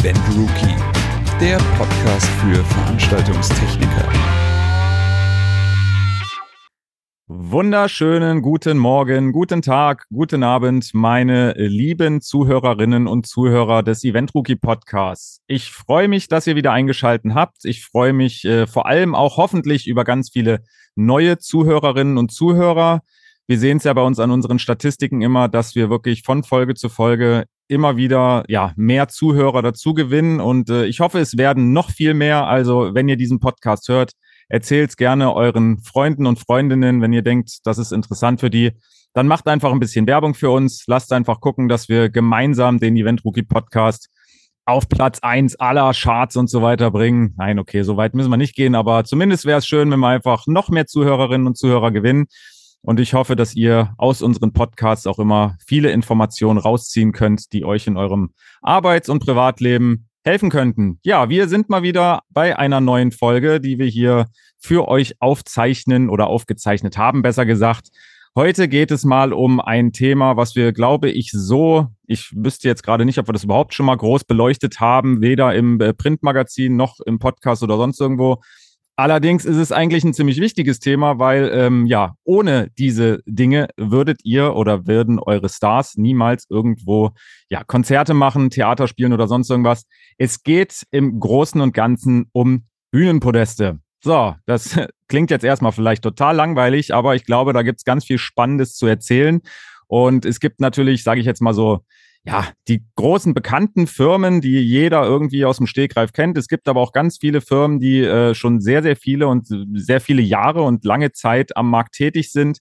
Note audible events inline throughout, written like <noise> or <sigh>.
Event Rookie, der Podcast für Veranstaltungstechniker. Wunderschönen guten Morgen, guten Tag, guten Abend, meine lieben Zuhörerinnen und Zuhörer des Event Rookie Podcasts. Ich freue mich, dass ihr wieder eingeschaltet habt. Ich freue mich äh, vor allem auch hoffentlich über ganz viele neue Zuhörerinnen und Zuhörer. Wir sehen es ja bei uns an unseren Statistiken immer, dass wir wirklich von Folge zu Folge immer wieder ja mehr Zuhörer dazu gewinnen und äh, ich hoffe, es werden noch viel mehr. Also wenn ihr diesen Podcast hört, erzählt gerne euren Freunden und Freundinnen, wenn ihr denkt, das ist interessant für die. Dann macht einfach ein bisschen Werbung für uns. Lasst einfach gucken, dass wir gemeinsam den Event Rookie Podcast auf Platz eins aller Charts und so weiter bringen. Nein, okay, so weit müssen wir nicht gehen, aber zumindest wäre es schön, wenn wir einfach noch mehr Zuhörerinnen und Zuhörer gewinnen. Und ich hoffe, dass ihr aus unseren Podcasts auch immer viele Informationen rausziehen könnt, die euch in eurem Arbeits- und Privatleben helfen könnten. Ja, wir sind mal wieder bei einer neuen Folge, die wir hier für euch aufzeichnen oder aufgezeichnet haben, besser gesagt. Heute geht es mal um ein Thema, was wir, glaube ich, so, ich wüsste jetzt gerade nicht, ob wir das überhaupt schon mal groß beleuchtet haben, weder im äh, Printmagazin noch im Podcast oder sonst irgendwo. Allerdings ist es eigentlich ein ziemlich wichtiges Thema, weil ähm, ja, ohne diese Dinge würdet ihr oder würden eure Stars niemals irgendwo ja, Konzerte machen, Theater spielen oder sonst irgendwas. Es geht im Großen und Ganzen um Bühnenpodeste. So, das <laughs> klingt jetzt erstmal vielleicht total langweilig, aber ich glaube, da gibt's ganz viel Spannendes zu erzählen. Und es gibt natürlich, sage ich jetzt mal so, ja, die großen bekannten Firmen, die jeder irgendwie aus dem Stegreif kennt. Es gibt aber auch ganz viele Firmen, die äh, schon sehr, sehr viele und sehr viele Jahre und lange Zeit am Markt tätig sind,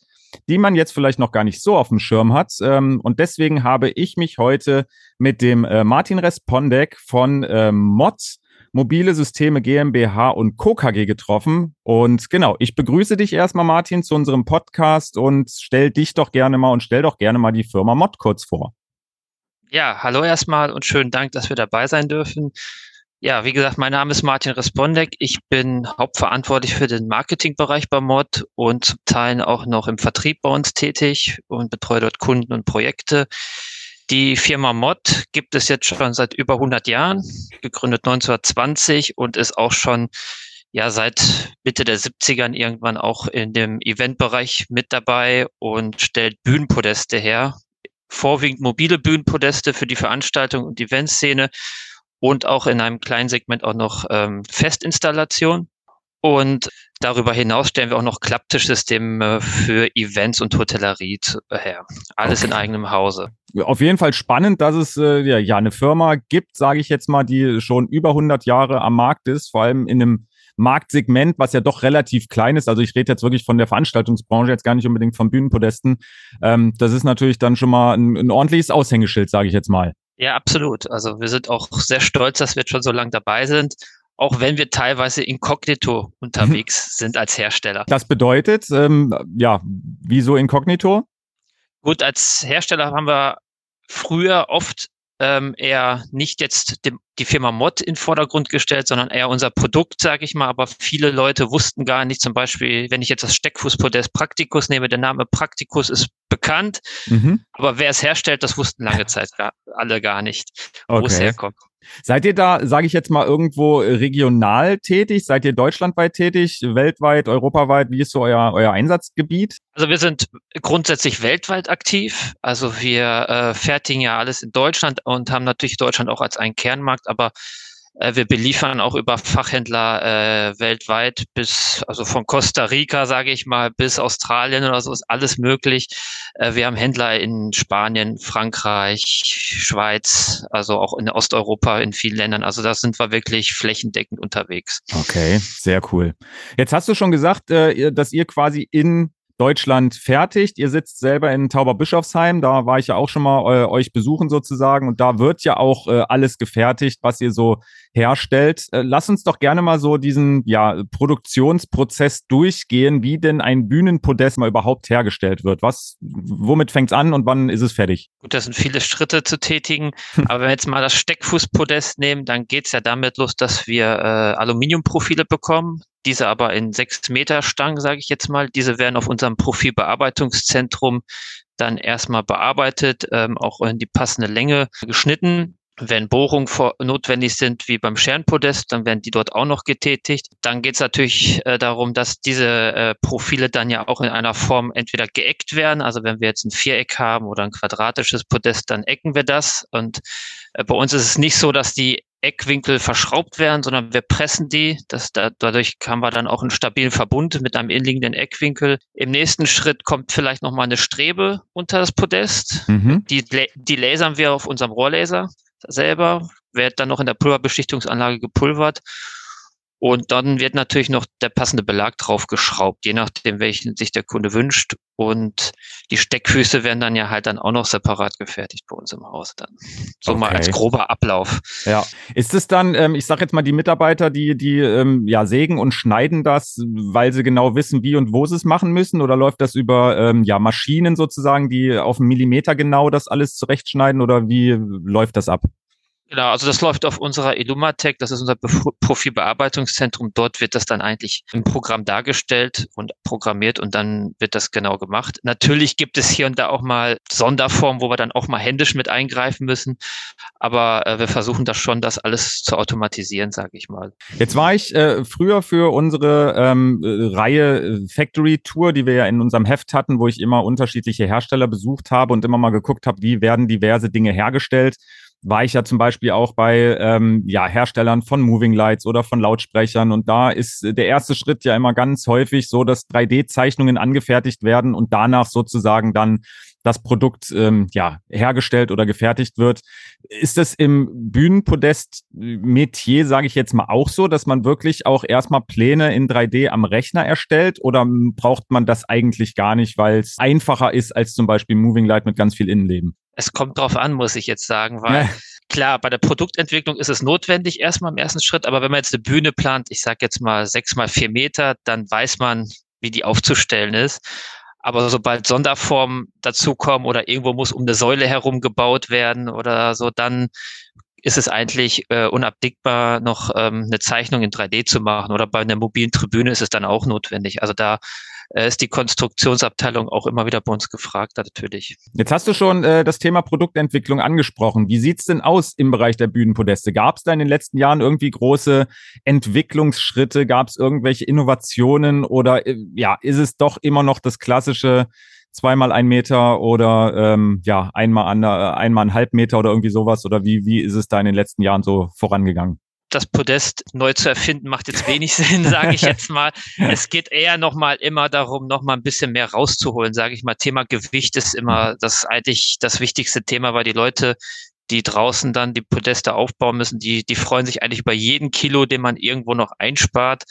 die man jetzt vielleicht noch gar nicht so auf dem Schirm hat. Ähm, und deswegen habe ich mich heute mit dem äh, Martin Respondek von äh, Mods Mobile Systeme GmbH und Co. KG getroffen. Und genau, ich begrüße dich erstmal, Martin, zu unserem Podcast und stell dich doch gerne mal und stell doch gerne mal die Firma Mod kurz vor. Ja, hallo erstmal und schönen Dank, dass wir dabei sein dürfen. Ja, wie gesagt, mein Name ist Martin Respondek. Ich bin hauptverantwortlich für den Marketingbereich bei Mod und zum Teil auch noch im Vertrieb bei uns tätig und betreue dort Kunden und Projekte. Die Firma Mod gibt es jetzt schon seit über 100 Jahren, gegründet 1920 und ist auch schon ja seit Mitte der 70ern irgendwann auch in dem Eventbereich mit dabei und stellt Bühnenpodeste her, vorwiegend mobile Bühnenpodeste für die Veranstaltung und Eventszene und auch in einem kleinen Segment auch noch ähm, Festinstallation. Und darüber hinaus stellen wir auch noch Klapptischsysteme für Events und Hotellerie her. Alles okay. in eigenem Hause. Auf jeden Fall spannend, dass es äh, ja, ja eine Firma gibt, sage ich jetzt mal, die schon über 100 Jahre am Markt ist, vor allem in einem Marktsegment, was ja doch relativ klein ist. Also ich rede jetzt wirklich von der Veranstaltungsbranche, jetzt gar nicht unbedingt von Bühnenpodesten. Ähm, das ist natürlich dann schon mal ein, ein ordentliches Aushängeschild, sage ich jetzt mal. Ja, absolut. Also wir sind auch sehr stolz, dass wir jetzt schon so lange dabei sind auch wenn wir teilweise inkognito unterwegs mhm. sind als Hersteller. Das bedeutet, ähm, ja, wieso inkognito? Gut, als Hersteller haben wir früher oft ähm, eher nicht jetzt dem, die Firma Mod in Vordergrund gestellt, sondern eher unser Produkt, sage ich mal. Aber viele Leute wussten gar nicht, zum Beispiel, wenn ich jetzt das Steckfußpodest Praktikus nehme, der Name Praktikus ist bekannt, mhm. aber wer es herstellt, das wussten lange Zeit gar, alle gar nicht, wo okay. es herkommt. Seid ihr da, sage ich jetzt mal, irgendwo regional tätig? Seid ihr deutschlandweit tätig, weltweit, europaweit? Wie ist so euer, euer Einsatzgebiet? Also wir sind grundsätzlich weltweit aktiv. Also wir äh, fertigen ja alles in Deutschland und haben natürlich Deutschland auch als einen Kernmarkt, aber äh, wir beliefern auch über Fachhändler äh, weltweit bis, also von Costa Rica, sage ich mal, bis Australien oder so ist alles möglich. Äh, wir haben Händler in Spanien, Frankreich, Schweiz, also auch in Osteuropa, in vielen Ländern. Also da sind wir wirklich flächendeckend unterwegs. Okay, sehr cool. Jetzt hast du schon gesagt, äh, dass ihr quasi in Deutschland fertigt. Ihr sitzt selber in Tauberbischofsheim, da war ich ja auch schon mal äh, euch besuchen sozusagen und da wird ja auch äh, alles gefertigt, was ihr so herstellt. Äh, lass uns doch gerne mal so diesen ja, Produktionsprozess durchgehen, wie denn ein Bühnenpodest mal überhaupt hergestellt wird. Was, womit fängt's an und wann ist es fertig? Gut, das sind viele Schritte zu tätigen, aber wenn wir jetzt mal das Steckfußpodest nehmen, dann geht's ja damit los, dass wir äh, Aluminiumprofile bekommen diese aber in sechs Meter Stangen, sage ich jetzt mal. Diese werden auf unserem Profilbearbeitungszentrum dann erstmal bearbeitet, ähm, auch in die passende Länge geschnitten. Wenn Bohrungen notwendig sind, wie beim Scherenpodest, dann werden die dort auch noch getätigt. Dann geht es natürlich äh, darum, dass diese äh, Profile dann ja auch in einer Form entweder geeckt werden. Also wenn wir jetzt ein Viereck haben oder ein quadratisches Podest, dann ecken wir das. Und äh, bei uns ist es nicht so, dass die Eckwinkel verschraubt werden, sondern wir pressen die. Das, da, dadurch haben wir dann auch einen stabilen Verbund mit einem inliegenden Eckwinkel. Im nächsten Schritt kommt vielleicht nochmal eine Strebe unter das Podest. Mhm. Die, die lasern wir auf unserem Rohrlaser selber, wird dann noch in der Pulverbeschichtungsanlage gepulvert und dann wird natürlich noch der passende Belag draufgeschraubt, je nachdem, welchen sich der Kunde wünscht. Und die Steckfüße werden dann ja halt dann auch noch separat gefertigt bei uns im Haus dann. So okay. mal als grober Ablauf. Ja. Ist es dann, ähm, ich sage jetzt mal, die Mitarbeiter, die, die ähm, ja sägen und schneiden das, weil sie genau wissen, wie und wo sie es machen müssen? Oder läuft das über ähm, ja, Maschinen sozusagen, die auf einen Millimeter genau das alles zurechtschneiden? Oder wie läuft das ab? Genau, also das läuft auf unserer Illumatec, das ist unser Profilbearbeitungszentrum. Dort wird das dann eigentlich im Programm dargestellt und programmiert und dann wird das genau gemacht. Natürlich gibt es hier und da auch mal Sonderformen, wo wir dann auch mal händisch mit eingreifen müssen, aber äh, wir versuchen das schon, das alles zu automatisieren, sage ich mal. Jetzt war ich äh, früher für unsere ähm, äh, Reihe äh, Factory Tour, die wir ja in unserem Heft hatten, wo ich immer unterschiedliche Hersteller besucht habe und immer mal geguckt habe, wie werden diverse Dinge hergestellt war ich ja zum Beispiel auch bei ähm, ja, Herstellern von Moving Lights oder von Lautsprechern. Und da ist der erste Schritt ja immer ganz häufig so, dass 3D-Zeichnungen angefertigt werden und danach sozusagen dann das Produkt ähm, ja, hergestellt oder gefertigt wird. Ist es im Bühnenpodest-Metier, sage ich jetzt mal, auch so, dass man wirklich auch erstmal Pläne in 3D am Rechner erstellt oder braucht man das eigentlich gar nicht, weil es einfacher ist als zum Beispiel Moving Light mit ganz viel Innenleben? Es kommt drauf an, muss ich jetzt sagen, weil ja. klar, bei der Produktentwicklung ist es notwendig erstmal im ersten Schritt, aber wenn man jetzt eine Bühne plant, ich sage jetzt mal sechs mal vier Meter, dann weiß man, wie die aufzustellen ist. Aber sobald Sonderformen dazukommen oder irgendwo muss um eine Säule herum gebaut werden oder so, dann ist es eigentlich äh, unabdingbar, noch ähm, eine Zeichnung in 3D zu machen. Oder bei einer mobilen Tribüne ist es dann auch notwendig. Also da äh, ist die Konstruktionsabteilung auch immer wieder bei uns gefragt, natürlich. Jetzt hast du schon äh, das Thema Produktentwicklung angesprochen. Wie sieht's denn aus im Bereich der Bühnenpodeste? Gab es da in den letzten Jahren irgendwie große Entwicklungsschritte? Gab es irgendwelche Innovationen oder äh, ja, ist es doch immer noch das klassische zweimal ein Meter oder ähm, ja, einmal, an, äh, einmal ein halb Meter oder irgendwie sowas? Oder wie, wie ist es da in den letzten Jahren so vorangegangen? Das Podest neu zu erfinden, macht jetzt wenig Sinn, sage ich jetzt mal. <laughs> Es geht eher nochmal immer darum, nochmal ein bisschen mehr rauszuholen, sage ich mal. Thema Gewicht ist immer das eigentlich das wichtigste Thema, weil die Leute, die draußen dann die Podeste aufbauen müssen, die, die freuen sich eigentlich über jeden Kilo, den man irgendwo noch einspart.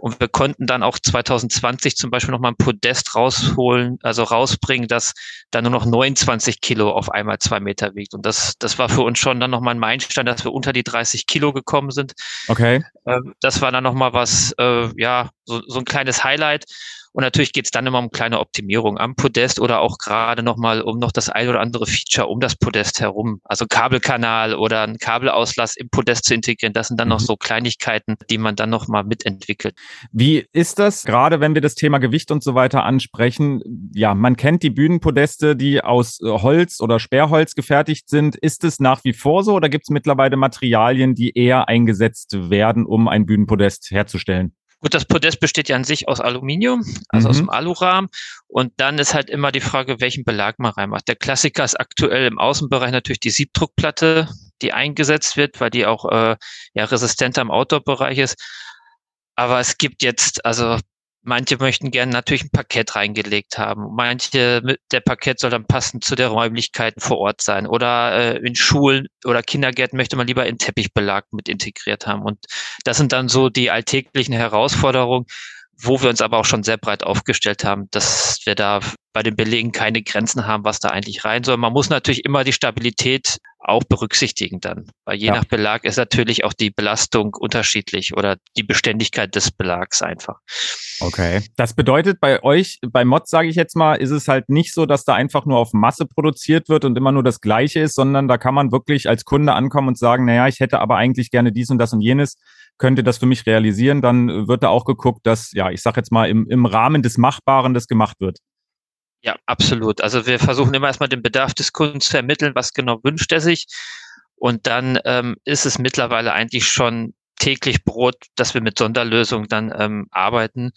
Und wir konnten dann auch 2020 zum Beispiel nochmal ein Podest rausholen, also rausbringen, das dann nur noch 29 Kilo auf einmal zwei Meter wiegt. Und das, das war für uns schon dann nochmal ein Meilenstein, dass wir unter die 30 Kilo gekommen sind. Okay. Ähm, das war dann nochmal was, äh, ja, so, so ein kleines Highlight. Und natürlich geht es dann immer um kleine Optimierung am Podest oder auch gerade nochmal um noch das ein oder andere Feature um das Podest herum. Also Kabelkanal oder ein Kabelauslass im Podest zu integrieren. Das sind dann mhm. noch so Kleinigkeiten, die man dann nochmal mitentwickelt. Wie ist das, gerade wenn wir das Thema Gewicht und so weiter ansprechen? Ja, man kennt die Bühnenpodeste, die aus äh, Holz oder Sperrholz gefertigt sind. Ist es nach wie vor so oder gibt es mittlerweile Materialien, die eher eingesetzt werden, um ein Bühnenpodest herzustellen? Gut, das Podest besteht ja an sich aus Aluminium, also mhm. aus dem Alurahmen. Und dann ist halt immer die Frage, welchen Belag man reinmacht. Der Klassiker ist aktuell im Außenbereich natürlich die Siebdruckplatte, die eingesetzt wird, weil die auch äh, ja resistenter im Outdoor-Bereich ist. Aber es gibt jetzt, also Manche möchten gerne natürlich ein Parkett reingelegt haben. Manche, der Parkett soll dann passend zu der Räumlichkeiten vor Ort sein. Oder äh, in Schulen oder Kindergärten möchte man lieber in Teppichbelag mit integriert haben. Und das sind dann so die alltäglichen Herausforderungen, wo wir uns aber auch schon sehr breit aufgestellt haben, dass wir da bei den Belegen keine Grenzen haben, was da eigentlich rein soll. Man muss natürlich immer die Stabilität auch berücksichtigen dann, weil je ja. nach Belag ist natürlich auch die Belastung unterschiedlich oder die Beständigkeit des Belags einfach. Okay. Das bedeutet bei euch, bei Mod sage ich jetzt mal, ist es halt nicht so, dass da einfach nur auf Masse produziert wird und immer nur das Gleiche ist, sondern da kann man wirklich als Kunde ankommen und sagen, naja, ich hätte aber eigentlich gerne dies und das und jenes, könnte das für mich realisieren, dann wird da auch geguckt, dass, ja, ich sage jetzt mal, im, im Rahmen des Machbaren das gemacht wird. Ja, absolut. Also wir versuchen immer erstmal den Bedarf des Kunden zu ermitteln, was genau wünscht er sich. Und dann ähm, ist es mittlerweile eigentlich schon täglich Brot, dass wir mit Sonderlösungen dann ähm, arbeiten.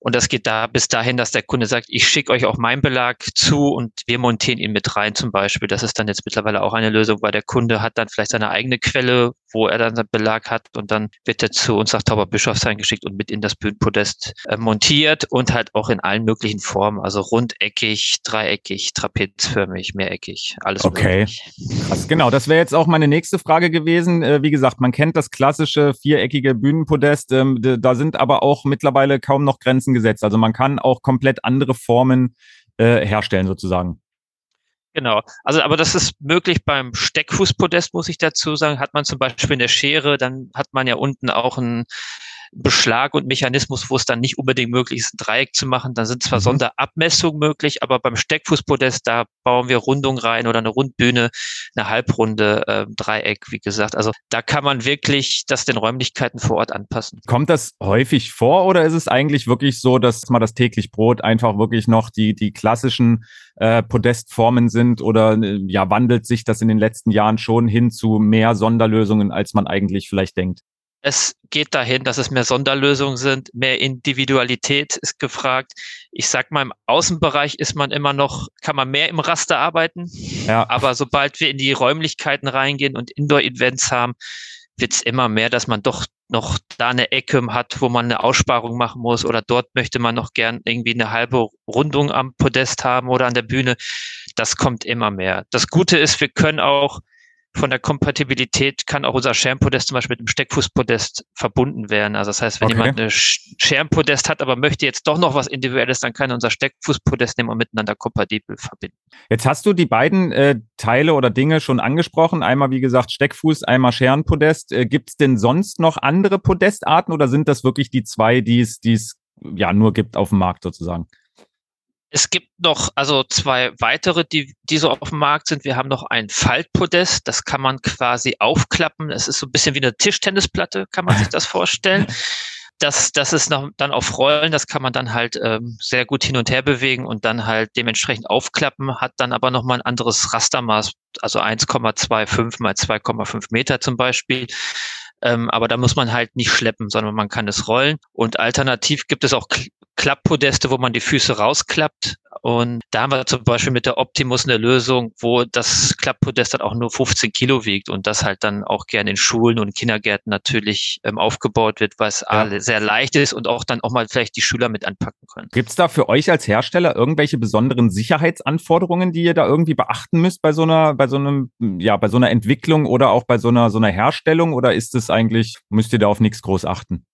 Und das geht da bis dahin, dass der Kunde sagt, ich schicke euch auch meinen Belag zu und wir montieren ihn mit rein zum Beispiel. Das ist dann jetzt mittlerweile auch eine Lösung, weil der Kunde hat dann vielleicht seine eigene Quelle, wo er dann seinen Belag hat und dann wird er zu uns nach Tauberbischofsheim geschickt und mit in das Bühnenpodest äh, montiert und halt auch in allen möglichen Formen, also rundeckig, dreieckig, trapezförmig, mehreckig, alles okay. Krass, genau. Das wäre jetzt auch meine nächste Frage gewesen. Äh, wie gesagt, man kennt das klassische viereckige Bühnenpodest. Ähm, da sind aber auch mittlerweile kaum noch Grenzen Grenzen gesetzt. Also man kann auch komplett andere Formen äh, herstellen sozusagen. Genau. Also, aber das ist möglich beim Steckfußpodest, muss ich dazu sagen. Hat man zum Beispiel eine Schere, dann hat man ja unten auch ein Beschlag und Mechanismus, wo es dann nicht unbedingt möglich ist, ein Dreieck zu machen. Dann sind zwar mhm. Sonderabmessungen möglich, aber beim Steckfußpodest, da bauen wir Rundung rein oder eine Rundbühne, eine Halbrunde, äh, Dreieck, wie gesagt. Also da kann man wirklich das den Räumlichkeiten vor Ort anpassen. Kommt das häufig vor oder ist es eigentlich wirklich so, dass man das täglich Brot einfach wirklich noch die, die klassischen äh, Podestformen sind oder äh, ja, wandelt sich das in den letzten Jahren schon hin zu mehr Sonderlösungen, als man eigentlich vielleicht denkt? Es geht dahin, dass es mehr Sonderlösungen sind, mehr Individualität ist gefragt. Ich sag mal, im Außenbereich ist man immer noch, kann man mehr im Raster arbeiten. Ja. Aber sobald wir in die Räumlichkeiten reingehen und Indoor-Events haben, wird es immer mehr, dass man doch noch da eine Ecke hat, wo man eine Aussparung machen muss oder dort möchte man noch gern irgendwie eine halbe Rundung am Podest haben oder an der Bühne. Das kommt immer mehr. Das Gute ist, wir können auch von der Kompatibilität kann auch unser Schermpodest zum Beispiel mit dem Steckfußpodest verbunden werden. Also das heißt, wenn okay. jemand eine Schermpodest hat, aber möchte jetzt doch noch was Individuelles, dann kann er unser Steckfußpodest nehmen und miteinander kompatibel verbinden. Jetzt hast du die beiden äh, Teile oder Dinge schon angesprochen. Einmal, wie gesagt, Steckfuß, einmal Scherenpodest. Äh, Gibt es denn sonst noch andere Podestarten oder sind das wirklich die zwei, die es ja nur gibt auf dem Markt sozusagen? Es gibt noch also zwei weitere, die, die so auf dem Markt sind. Wir haben noch ein Faltpodest, das kann man quasi aufklappen. Es ist so ein bisschen wie eine Tischtennisplatte, kann man sich das <laughs> vorstellen. Das, das ist noch dann auf Rollen, das kann man dann halt ähm, sehr gut hin und her bewegen und dann halt dementsprechend aufklappen, hat dann aber nochmal ein anderes Rastermaß, also 1,25 mal 2,5 Meter zum Beispiel. Ähm, aber da muss man halt nicht schleppen, sondern man kann es rollen. Und alternativ gibt es auch Klapppodeste, wo man die Füße rausklappt. Und da haben wir zum Beispiel mit der Optimus eine Lösung, wo das Klapppodest dann auch nur 15 Kilo wiegt und das halt dann auch gerne in Schulen und Kindergärten natürlich ähm, aufgebaut wird, es ja. sehr leicht ist und auch dann auch mal vielleicht die Schüler mit anpacken können. Gibt es da für euch als Hersteller irgendwelche besonderen Sicherheitsanforderungen, die ihr da irgendwie beachten müsst bei so einer, bei so einem, ja, bei so einer Entwicklung oder auch bei so einer, so einer Herstellung oder ist es eigentlich, müsst ihr da auf nichts groß achten?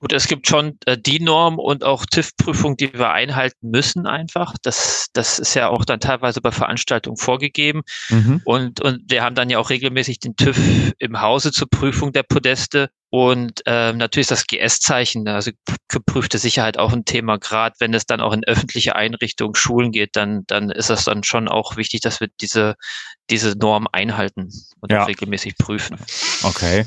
Gut, es gibt schon äh, die Norm und auch TÜV-Prüfung, die wir einhalten müssen einfach. Das, das ist ja auch dann teilweise bei Veranstaltungen vorgegeben. Mhm. Und, und wir haben dann ja auch regelmäßig den TÜV im Hause zur Prüfung der Podeste. Und äh, natürlich ist das GS-Zeichen, also geprüfte Sicherheit auch ein Thema. Gerade wenn es dann auch in öffentliche Einrichtungen, Schulen geht, dann, dann ist das dann schon auch wichtig, dass wir diese, diese Norm einhalten und ja. regelmäßig prüfen. Okay.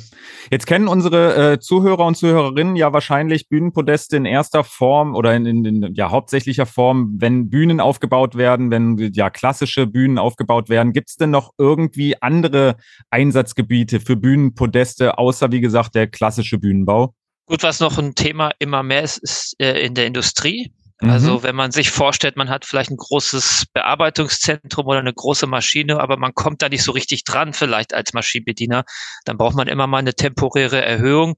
Jetzt kennen unsere äh, Zuhörer und Zuhörerinnen ja wahrscheinlich Bühnenpodeste in erster Form oder in, in, in ja hauptsächlicher Form, wenn Bühnen aufgebaut werden, wenn ja klassische Bühnen aufgebaut werden. Gibt es denn noch irgendwie andere Einsatzgebiete für Bühnenpodeste, außer wie gesagt der klassische Bühnenbau? Gut, was noch ein Thema immer mehr ist, ist äh, in der Industrie. Also mhm. wenn man sich vorstellt, man hat vielleicht ein großes Bearbeitungszentrum oder eine große Maschine, aber man kommt da nicht so richtig dran, vielleicht als Maschinenbediener, dann braucht man immer mal eine temporäre Erhöhung.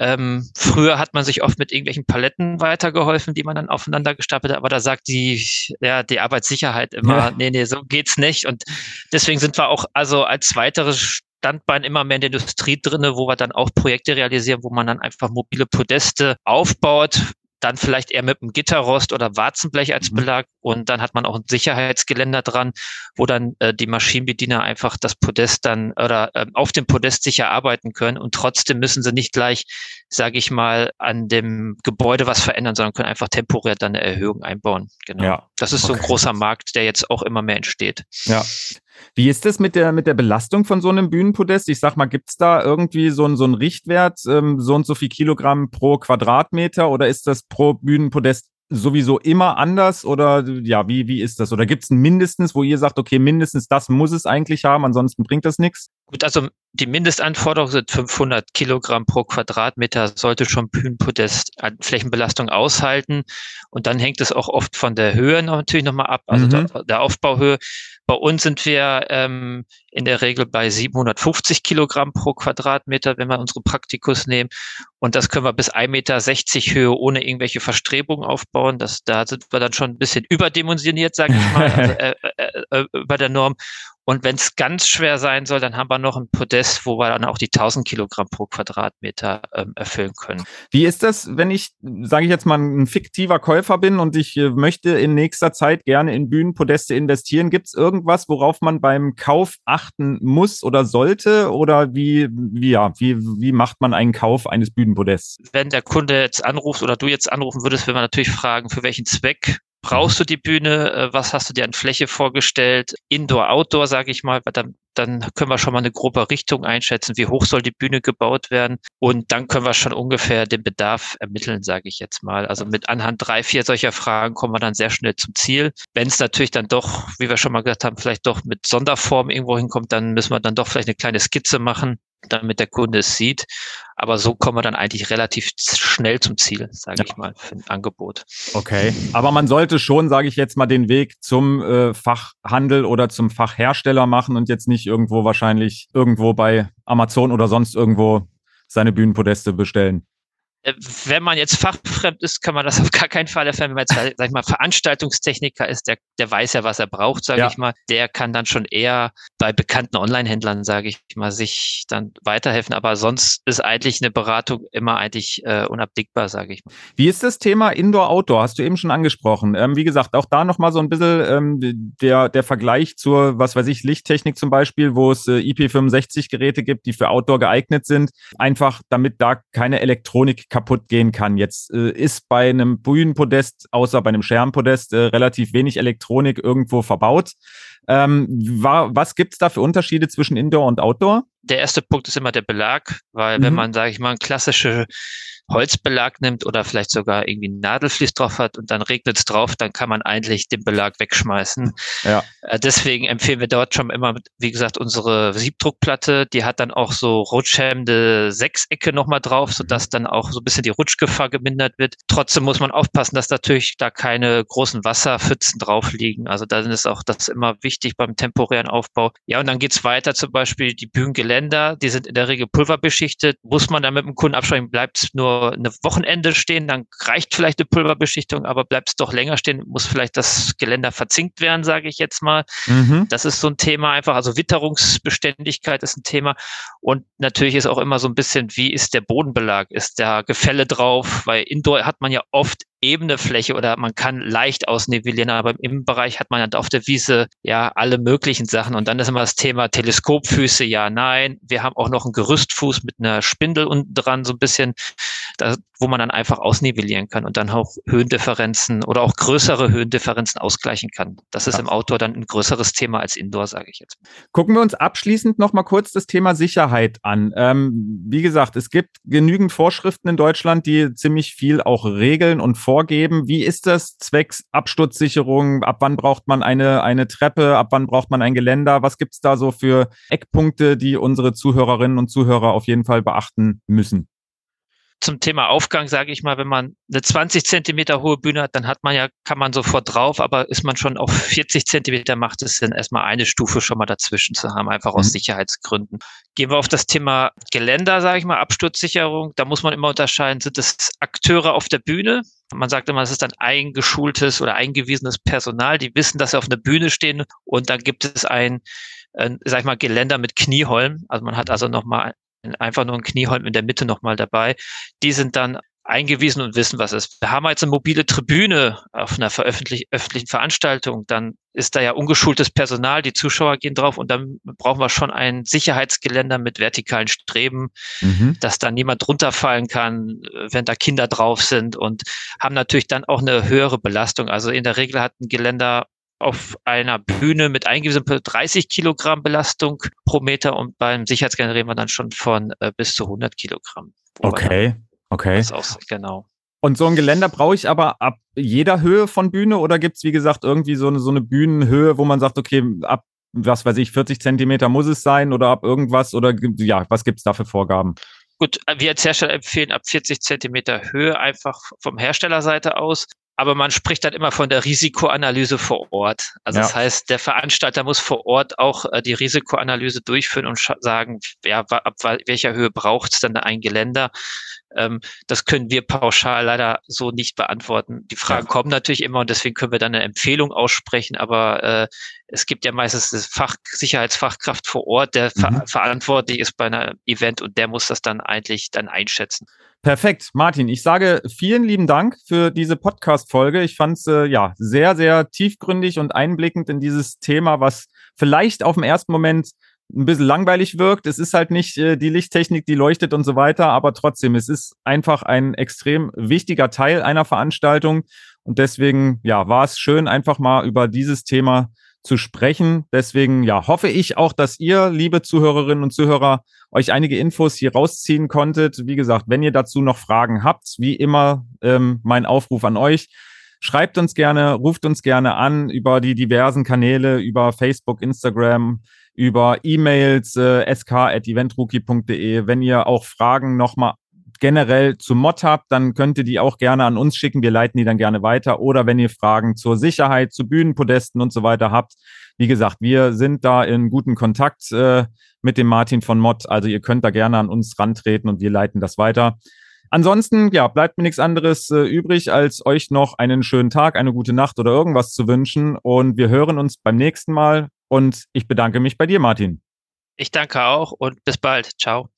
Ähm, früher hat man sich oft mit irgendwelchen Paletten weitergeholfen, die man dann aufeinander gestapelt hat, aber da sagt die, ja, die Arbeitssicherheit immer, ja. nee, nee, so geht's nicht. Und deswegen sind wir auch also als weiteres Standbein immer mehr in der Industrie drinne, wo wir dann auch Projekte realisieren, wo man dann einfach mobile Podeste aufbaut, dann vielleicht eher mit einem Gitterrost oder Warzenblech als mhm. Belag und dann hat man auch ein Sicherheitsgeländer dran, wo dann äh, die Maschinenbediener einfach das Podest dann oder äh, auf dem Podest sicher arbeiten können und trotzdem müssen sie nicht gleich, sage ich mal, an dem Gebäude was verändern, sondern können einfach temporär dann eine Erhöhung einbauen. Genau. Ja. Das ist okay. so ein großer Markt, der jetzt auch immer mehr entsteht. Ja. Wie ist es mit der, mit der Belastung von so einem Bühnenpodest? Ich sag mal, gibt's da irgendwie so, ein, so einen Richtwert, ähm, so und so viel Kilogramm pro Quadratmeter oder ist das pro Bühnenpodest sowieso immer anders oder ja, wie, wie ist das? Oder gibt es ein mindestens, wo ihr sagt, okay, mindestens das muss es eigentlich haben, ansonsten bringt das nichts? Gut, also die Mindestanforderungen sind 500 Kilogramm pro Quadratmeter, sollte schon Bühnenpodest an Flächenbelastung aushalten. Und dann hängt es auch oft von der Höhe noch, natürlich nochmal ab, also mhm. der, der, Aufbauhöhe. Bei uns sind wir ähm, in der Regel bei 750 Kilogramm pro Quadratmeter, wenn wir unsere Praktikus nehmen. Und das können wir bis 1,60 Meter Höhe ohne irgendwelche Verstrebungen aufbauen. Das, da sind wir dann schon ein bisschen überdimensioniert, sage ich mal, <laughs> also, äh, äh, äh, über der Norm. Und wenn es ganz schwer sein soll, dann haben wir noch ein Podest, wo wir dann auch die 1000 Kilogramm pro Quadratmeter ähm, erfüllen können. Wie ist das, wenn ich, sage ich jetzt mal, ein fiktiver Käufer bin und ich äh, möchte in nächster Zeit gerne in Bühnenpodeste investieren? Gibt es irgendwas, worauf man beim Kauf achten muss oder sollte? Oder wie, wie, ja, wie, wie macht man einen Kauf eines Bühnenpodests? Wenn der Kunde jetzt anruft oder du jetzt anrufen würdest, wenn wir natürlich fragen, für welchen Zweck brauchst du die Bühne, äh, was hast du dir an Fläche vorgestellt, Indoor, Outdoor, sage ich mal, dann, dann können wir schon mal eine grobe Richtung einschätzen, wie hoch soll die Bühne gebaut werden. Und dann können wir schon ungefähr den Bedarf ermitteln, sage ich jetzt mal. Also mit anhand drei, vier solcher Fragen kommen wir dann sehr schnell zum Ziel. Wenn es natürlich dann doch, wie wir schon mal gesagt haben, vielleicht doch mit Sonderform irgendwo hinkommt, dann müssen wir dann doch vielleicht eine kleine Skizze machen, damit der Kunde es sieht. Aber so kommen wir dann eigentlich relativ schnell zum Ziel, sage ja. ich mal, für ein Angebot. Okay, aber man sollte schon, sage ich jetzt mal, den Weg zum äh, Fachhandel oder zum Fachhersteller machen und jetzt nicht irgendwo wahrscheinlich irgendwo bei Amazon oder sonst irgendwo seine Bühnenpodeste bestellen. Äh, wenn man jetzt fachfremd ist, kann man das auf gar keinen Fall erfahren. Wenn man jetzt, sag ich mal, Veranstaltungstechniker ist, der, der weiß ja, was er braucht, sage ja. ich mal. Der kann dann schon eher bei bekannten Online-Händlern, sage ich mal, sich dann weiterhelfen. Aber sonst ist eigentlich eine Beratung immer eigentlich äh, unabdingbar, sage ich mal. Wie ist das Thema Indoor-Outdoor? Hast du eben schon angesprochen. Ähm, wie gesagt, auch da nochmal so ein bisschen ähm, der, der Vergleich zur, was weiß ich, Lichttechnik zum Beispiel, wo es äh, IP65-Geräte gibt, die für Outdoor geeignet sind. Einfach, damit da keine Elektronik kaputt gehen kann. Jetzt äh, ist bei einem Bühnenpodest, außer bei einem Schermpodest, äh, relativ wenig Elektronik irgendwo verbaut. Ähm, war, was gibt es da für Unterschiede zwischen Indoor und Outdoor? Der erste Punkt ist immer der Belag, weil mhm. wenn man, sage ich mal, klassische Holzbelag nimmt oder vielleicht sogar irgendwie ein Nadelflies drauf hat und dann regnet es drauf, dann kann man eigentlich den Belag wegschmeißen. Ja. Äh, deswegen empfehlen wir dort schon immer, wie gesagt, unsere Siebdruckplatte, die hat dann auch so rutschhemmende Sechsecke nochmal drauf, sodass dann auch so ein bisschen die Rutschgefahr gemindert wird. Trotzdem muss man aufpassen, dass natürlich da keine großen Wasserpfützen drauf liegen. Also da ist auch das immer wichtig beim temporären Aufbau. Ja, und dann geht's weiter, zum Beispiel die Bühnengeländer, die sind in der Regel pulverbeschichtet. Muss man dann mit dem Kunden absprechen, bleibt nur eine Wochenende stehen, dann reicht vielleicht eine Pulverbeschichtung, aber bleibt es doch länger stehen, muss vielleicht das Geländer verzinkt werden, sage ich jetzt mal. Mhm. Das ist so ein Thema einfach. Also Witterungsbeständigkeit ist ein Thema. Und natürlich ist auch immer so ein bisschen, wie ist der Bodenbelag? Ist da Gefälle drauf? Weil Indoor hat man ja oft ebene Fläche oder man kann leicht ausnivellieren, aber im Innenbereich hat man halt auf der Wiese ja alle möglichen Sachen. Und dann ist immer das Thema Teleskopfüße, ja, nein. Wir haben auch noch einen Gerüstfuß mit einer Spindel unten dran, so ein bisschen, da, wo man dann einfach ausnivellieren kann und dann auch Höhendifferenzen oder auch größere Höhendifferenzen ausgleichen kann. Das ist im Outdoor dann ein größeres Thema als Indoor, sage ich jetzt. Gucken wir uns abschließend noch mal kurz das Thema Sicherheit an. Ähm, wie gesagt, es gibt genügend Vorschriften in Deutschland, die ziemlich viel auch regeln und vorgeben. Wie ist das zwecks Absturzsicherung? Ab wann braucht man eine, eine Treppe? Ab wann braucht man ein Geländer? Was gibt es da so für Eckpunkte, die unsere Zuhörerinnen und Zuhörer auf jeden Fall beachten müssen? Zum Thema Aufgang sage ich mal, wenn man eine 20 Zentimeter hohe Bühne hat, dann hat man ja, kann man sofort drauf, aber ist man schon auf 40 Zentimeter, macht es Sinn, erstmal eine Stufe schon mal dazwischen zu haben, einfach aus mhm. Sicherheitsgründen. Gehen wir auf das Thema Geländer, sage ich mal, Absturzsicherung. Da muss man immer unterscheiden, sind es Akteure auf der Bühne? Man sagt immer, es ist dann eingeschultes oder eingewiesenes Personal, die wissen, dass sie auf einer Bühne stehen und dann gibt es ein äh, sag ich mal, Geländer mit Knieholm. Also man hat also nochmal einfach nur ein Knieholm in der Mitte nochmal dabei. Die sind dann eingewiesen und wissen, was es ist. Wir haben jetzt eine mobile Tribüne auf einer veröffentlich öffentlichen Veranstaltung, dann ist da ja ungeschultes Personal, die Zuschauer gehen drauf und dann brauchen wir schon ein Sicherheitsgeländer mit vertikalen Streben, mhm. dass da niemand runterfallen kann, wenn da Kinder drauf sind und haben natürlich dann auch eine höhere Belastung. Also in der Regel hat ein Geländer auf einer Bühne mit eingewiesen 30 Kilogramm Belastung pro Meter und beim Sicherheitsgeländer reden wir dann schon von äh, bis zu 100 Kilogramm. Okay, okay. Aus, genau. Und so ein Geländer brauche ich aber ab jeder Höhe von Bühne oder gibt es, wie gesagt, irgendwie so eine, so eine Bühnenhöhe, wo man sagt, okay, ab was weiß ich, 40 Zentimeter muss es sein oder ab irgendwas oder ja, was gibt es da für Vorgaben? Gut, wir als Hersteller empfehlen ab 40 Zentimeter Höhe einfach vom Herstellerseite aus. Aber man spricht dann immer von der Risikoanalyse vor Ort. Also ja. das heißt, der Veranstalter muss vor Ort auch äh, die Risikoanalyse durchführen und sagen, ja, ab welcher Höhe braucht es dann ein Geländer? Ähm, das können wir pauschal leider so nicht beantworten. Die Fragen ja. kommen natürlich immer und deswegen können wir dann eine Empfehlung aussprechen, aber äh, es gibt ja meistens das Fach, Sicherheitsfachkraft vor Ort, der mhm. ver verantwortlich ist bei einem Event und der muss das dann eigentlich dann einschätzen. Perfekt, Martin. Ich sage vielen lieben Dank für diese Podcast-Folge. Ich fand es äh, ja sehr, sehr tiefgründig und einblickend in dieses Thema, was vielleicht auf den ersten Moment ein bisschen langweilig wirkt. Es ist halt nicht äh, die Lichttechnik, die leuchtet und so weiter, aber trotzdem, es ist einfach ein extrem wichtiger Teil einer Veranstaltung. Und deswegen, ja, war es schön, einfach mal über dieses Thema zu sprechen. Deswegen, ja, hoffe ich auch, dass ihr, liebe Zuhörerinnen und Zuhörer, euch einige Infos hier rausziehen konntet. Wie gesagt, wenn ihr dazu noch Fragen habt, wie immer ähm, mein Aufruf an euch. Schreibt uns gerne, ruft uns gerne an über die diversen Kanäle, über Facebook, Instagram, über E-Mails äh, sk.eventrookie.de. Wenn ihr auch Fragen nochmal generell zu Mod habt, dann könnt ihr die auch gerne an uns schicken. Wir leiten die dann gerne weiter. Oder wenn ihr Fragen zur Sicherheit, zu Bühnenpodesten und so weiter habt. Wie gesagt, wir sind da in guten Kontakt äh, mit dem Martin von Mod. Also ihr könnt da gerne an uns rantreten und wir leiten das weiter. Ansonsten, ja, bleibt mir nichts anderes äh, übrig, als euch noch einen schönen Tag, eine gute Nacht oder irgendwas zu wünschen. Und wir hören uns beim nächsten Mal. Und ich bedanke mich bei dir, Martin. Ich danke auch und bis bald. Ciao.